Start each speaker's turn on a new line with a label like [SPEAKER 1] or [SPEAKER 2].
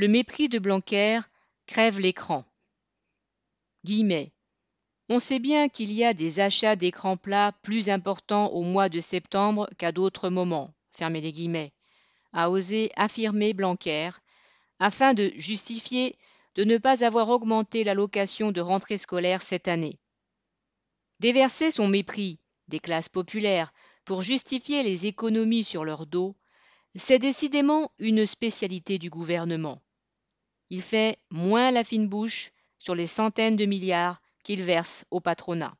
[SPEAKER 1] Le mépris de Blanquer crève l'écran. On sait bien qu'il y a des achats d'écrans plats plus importants au mois de septembre qu'à d'autres moments, fermez les guillemets, a osé affirmer Blanquer, afin de justifier de ne pas avoir augmenté l'allocation de rentrée scolaire cette année. Déverser son mépris des classes populaires pour justifier les économies sur leur dos, c'est décidément une spécialité du gouvernement. Il fait moins la fine bouche sur les centaines de milliards qu'il verse au patronat.